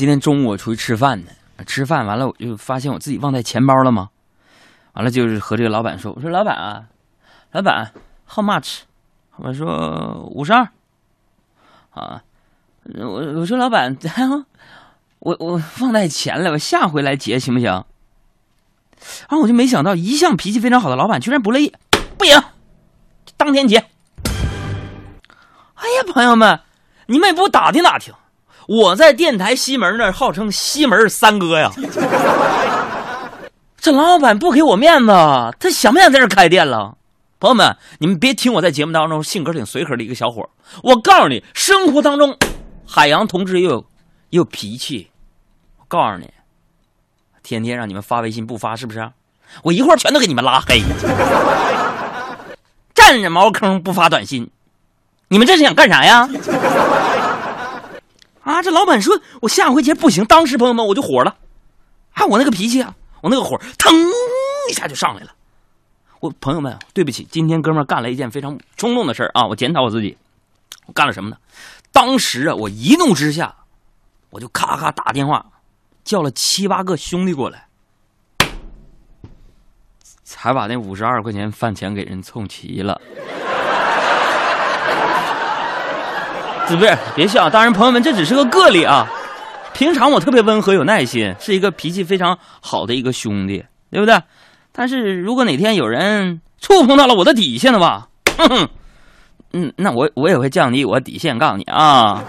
今天中午我出去吃饭呢，吃饭完了我就发现我自己忘带钱包了吗？完了就是和这个老板说，我说老板啊，老板，how much？我说五十二。啊，我我说老板，我我忘带钱了，我下回来结行不行？啊，我就没想到一向脾气非常好的老板居然不乐意，不行，当天结。哎呀，朋友们，你们也不打听打听。我在电台西门那号称西门三哥呀，这老板不给我面子，他想不想在这开店了？朋友们，你们别听我在节目当中性格挺随和的一个小伙我告诉你，生活当中，海洋同志也有也有脾气。我告诉你，天天让你们发微信不发，是不是？我一会儿全都给你们拉黑。占着茅坑不发短信，你们这是想干啥呀？啊！这老板说：“我下回结不行。”当时朋友们我就火了，啊！我那个脾气啊，我那个火腾一下就上来了。我朋友们，对不起，今天哥们干了一件非常冲动的事儿啊！我检讨我自己，我干了什么呢？当时啊，我一怒之下，我就咔咔打电话，叫了七八个兄弟过来，才把那五十二块钱饭钱给人凑齐了。不是，别笑。当然，朋友们，这只是个个例啊。平常我特别温和有耐心，是一个脾气非常好的一个兄弟，对不对？但是如果哪天有人触碰到了我的底线的话，哼哼，嗯，那我我也会降低我底线，告诉你啊。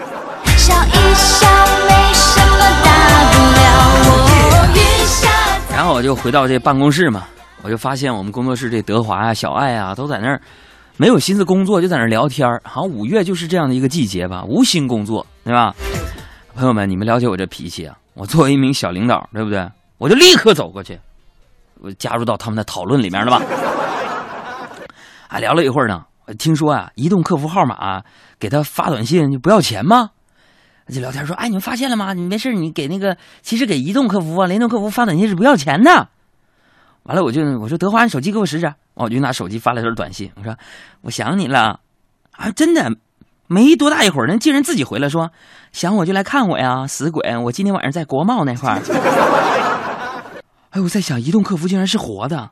笑一笑，没什么大不了。然后我就回到这办公室嘛，我就发现我们工作室这德华啊、小爱啊都在那儿。没有心思工作，就在那聊天好像五月就是这样的一个季节吧，无心工作，对吧？朋友们，你们了解我这脾气啊？我作为一名小领导，对不对？我就立刻走过去，我加入到他们的讨论里面了吧？啊，聊了一会儿呢，听说啊，移动客服号码给他发短信就不要钱吗？就聊天说，哎，你们发现了吗？你没事，你给那个，其实给移动客服啊、联通客服发短信是不要钱的。完了，我就我说德华，你手机给我使使。我就拿手机发了条短信，我说我想你了，啊，真的，没多大一会儿，人竟然自己回来说想我就来看我呀，死鬼！我今天晚上在国贸那块儿。哎，我在想，移动客服竟然是活的，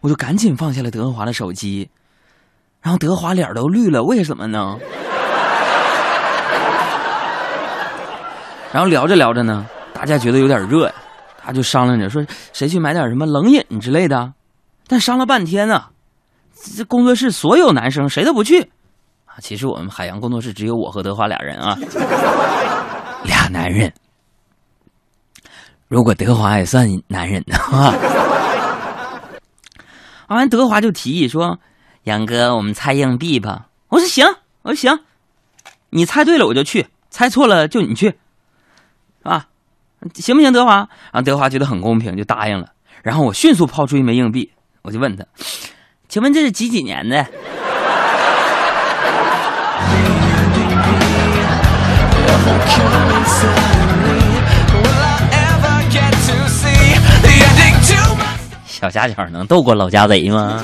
我就赶紧放下了德华的手机，然后德华脸都绿了，为什么呢？然后聊着聊着呢，大家觉得有点热呀。他就商量着说：“谁去买点什么冷饮之类的？”但商了半天呢，这工作室所有男生谁都不去啊。其实我们海洋工作室只有我和德华俩人啊，俩男人。如果德华也算男人的话，完德华就提议说：“杨哥，我们猜硬币吧。”我说：“行，我说行，你猜对了我就去，猜错了就你去，啊。”行不行，德华？然后德华觉得很公平，就答应了。然后我迅速抛出一枚硬币，我就问他：“请问这是几几年的？”小家角能斗过老家贼吗？